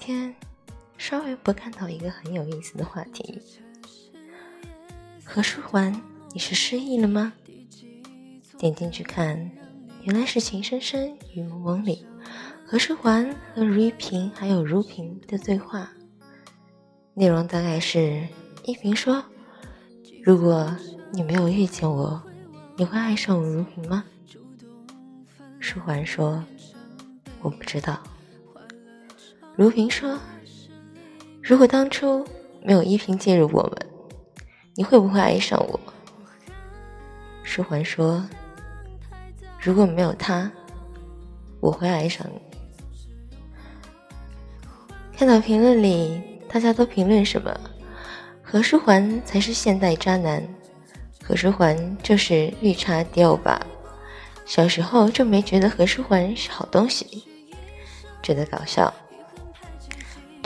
今天稍微不看到一个很有意思的话题。何书桓，你是失忆了吗？点进去看，原来是《情深深雨蒙蒙》里何书桓和如一萍还有如萍的对话。内容大概是：一萍说：“如果你没有遇见我，你会爱上我如萍吗？”书桓说：“我不知道。”如萍说：“如果当初没有依萍介入我们。”你会不会爱上我？书桓说：“如果没有他，我会爱上你。”看到评论里大家都评论什么？何书桓才是现代渣男，何书桓就是绿茶迪欧巴。小时候就没觉得何书桓是好东西，觉得搞笑，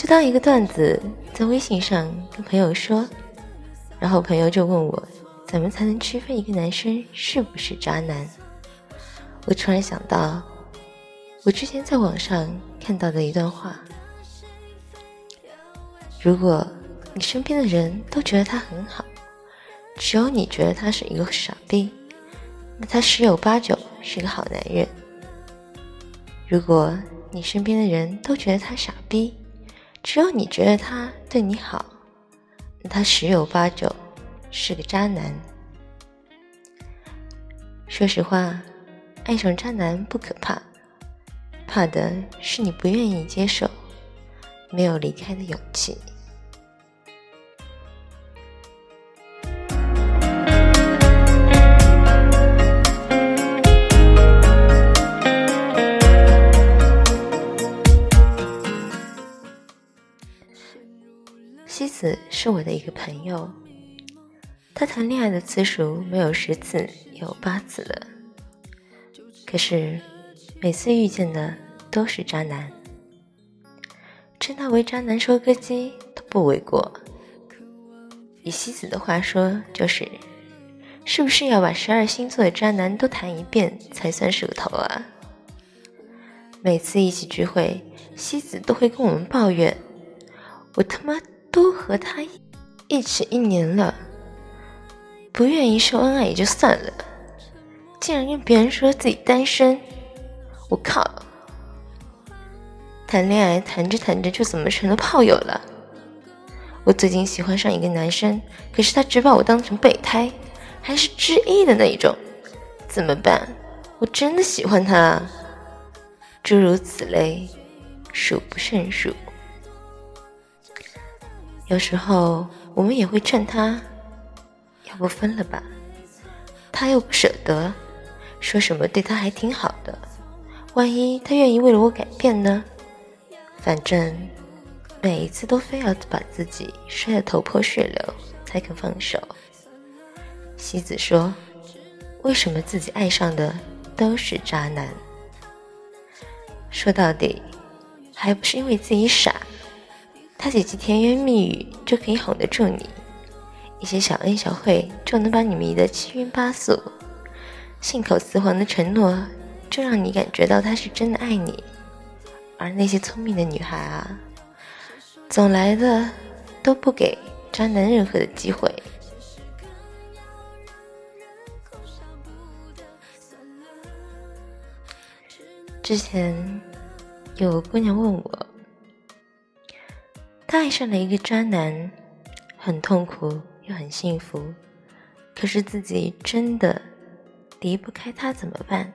就当一个段子在微信上跟朋友说。然后朋友就问我，怎么才能区分一个男生是不是渣男？我突然想到，我之前在网上看到的一段话：如果你身边的人都觉得他很好，只有你觉得他是一个傻逼，那他十有八九是个好男人；如果你身边的人都觉得他傻逼，只要你觉得他对你好。他十有八九是个渣男。说实话，爱上渣男不可怕，怕的是你不愿意接受，没有离开的勇气。子是我的一个朋友，他谈恋爱的次数没有十次，有八次了。可是每次遇见的都是渣男，称他为渣男收割机都不为过。以西子的话说，就是是不是要把十二星座的渣男都谈一遍才算是个头啊？每次一起聚会，西子都会跟我们抱怨：“我他妈。”都和他一起一年了，不愿意秀恩爱也就算了，竟然跟别人说自己单身，我靠！谈恋爱谈着谈着就怎么成了炮友了？我最近喜欢上一个男生，可是他只把我当成备胎，还是之一的那种，怎么办？我真的喜欢他？诸如此类，数不胜数。有时候我们也会劝他，要不分了吧？他又不舍得，说什么对他还挺好的，万一他愿意为了我改变呢？反正每一次都非要把自己摔得头破血流才肯放手。西子说：“为什么自己爱上的都是渣男？说到底，还不是因为自己傻。”他几句甜言蜜语就可以哄得住你，一些小恩小惠就能把你迷得七晕八素，信口雌黄的承诺就让你感觉到他是真的爱你，而那些聪明的女孩啊，总来的都不给渣男任何的机会。之前有个姑娘问我。他爱上了一个渣男，很痛苦又很幸福，可是自己真的离不开他怎么办？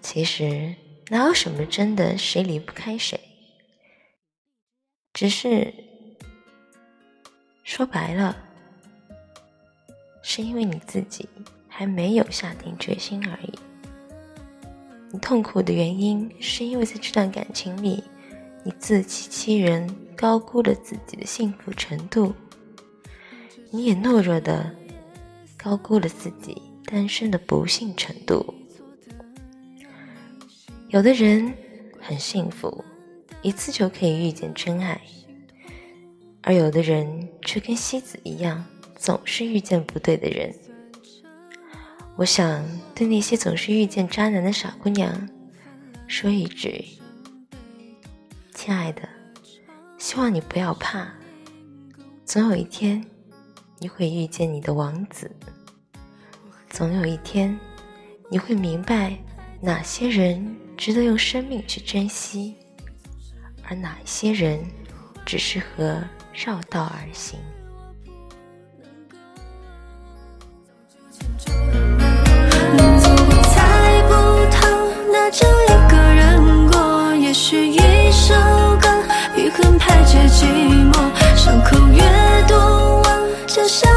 其实哪有什么真的谁离不开谁，只是说白了，是因为你自己还没有下定决心而已。你痛苦的原因是因为在这段感情里。你自欺欺人，高估了自己的幸福程度；你也懦弱的高估了自己单身的不幸程度。有的人很幸福，一次就可以遇见真爱；而有的人却跟西子一样，总是遇见不对的人。我想对那些总是遇见渣男的傻姑娘说一句。亲爱的，希望你不要怕，总有一天你会遇见你的王子。总有一天，你会明白哪些人值得用生命去珍惜，而哪些人只适合绕道而行。寂寞伤口越多望着像